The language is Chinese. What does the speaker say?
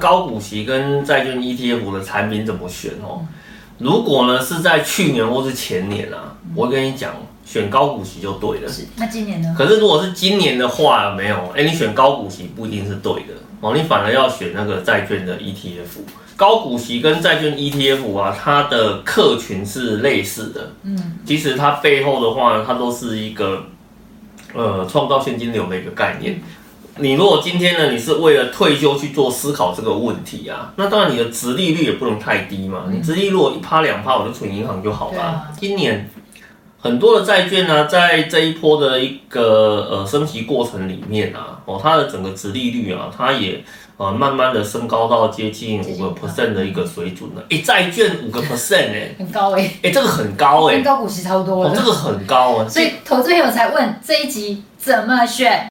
高股息跟债券 ETF 的产品怎么选哦？如果呢是在去年或是前年啊，我跟你讲，选高股息就对了。是，那今年呢？可是如果是今年的话，没有，哎，你选高股息不一定是对的哦，你反而要选那个债券的 ETF。高股息跟债券 ETF 啊，它的客群是类似的，嗯，其实它背后的话，它都是一个呃创造现金流的一个概念。你如果今天呢，你是为了退休去做思考这个问题啊，那当然你的殖利率也不能太低嘛。你殖利率如果一趴两趴，我就存银行就好了。啊、今年很多的债券呢、啊，在这一波的一个呃升级过程里面啊，哦，它的整个殖利率啊，它也呃慢慢的升高到接近五个 percent 的一个水准了。诶，债券五个 percent 哎，很高哎、欸，诶，这个很高哎、欸，跟高股息差不多了。哦，这个很高啊。所以投资朋友才问这一集怎么选。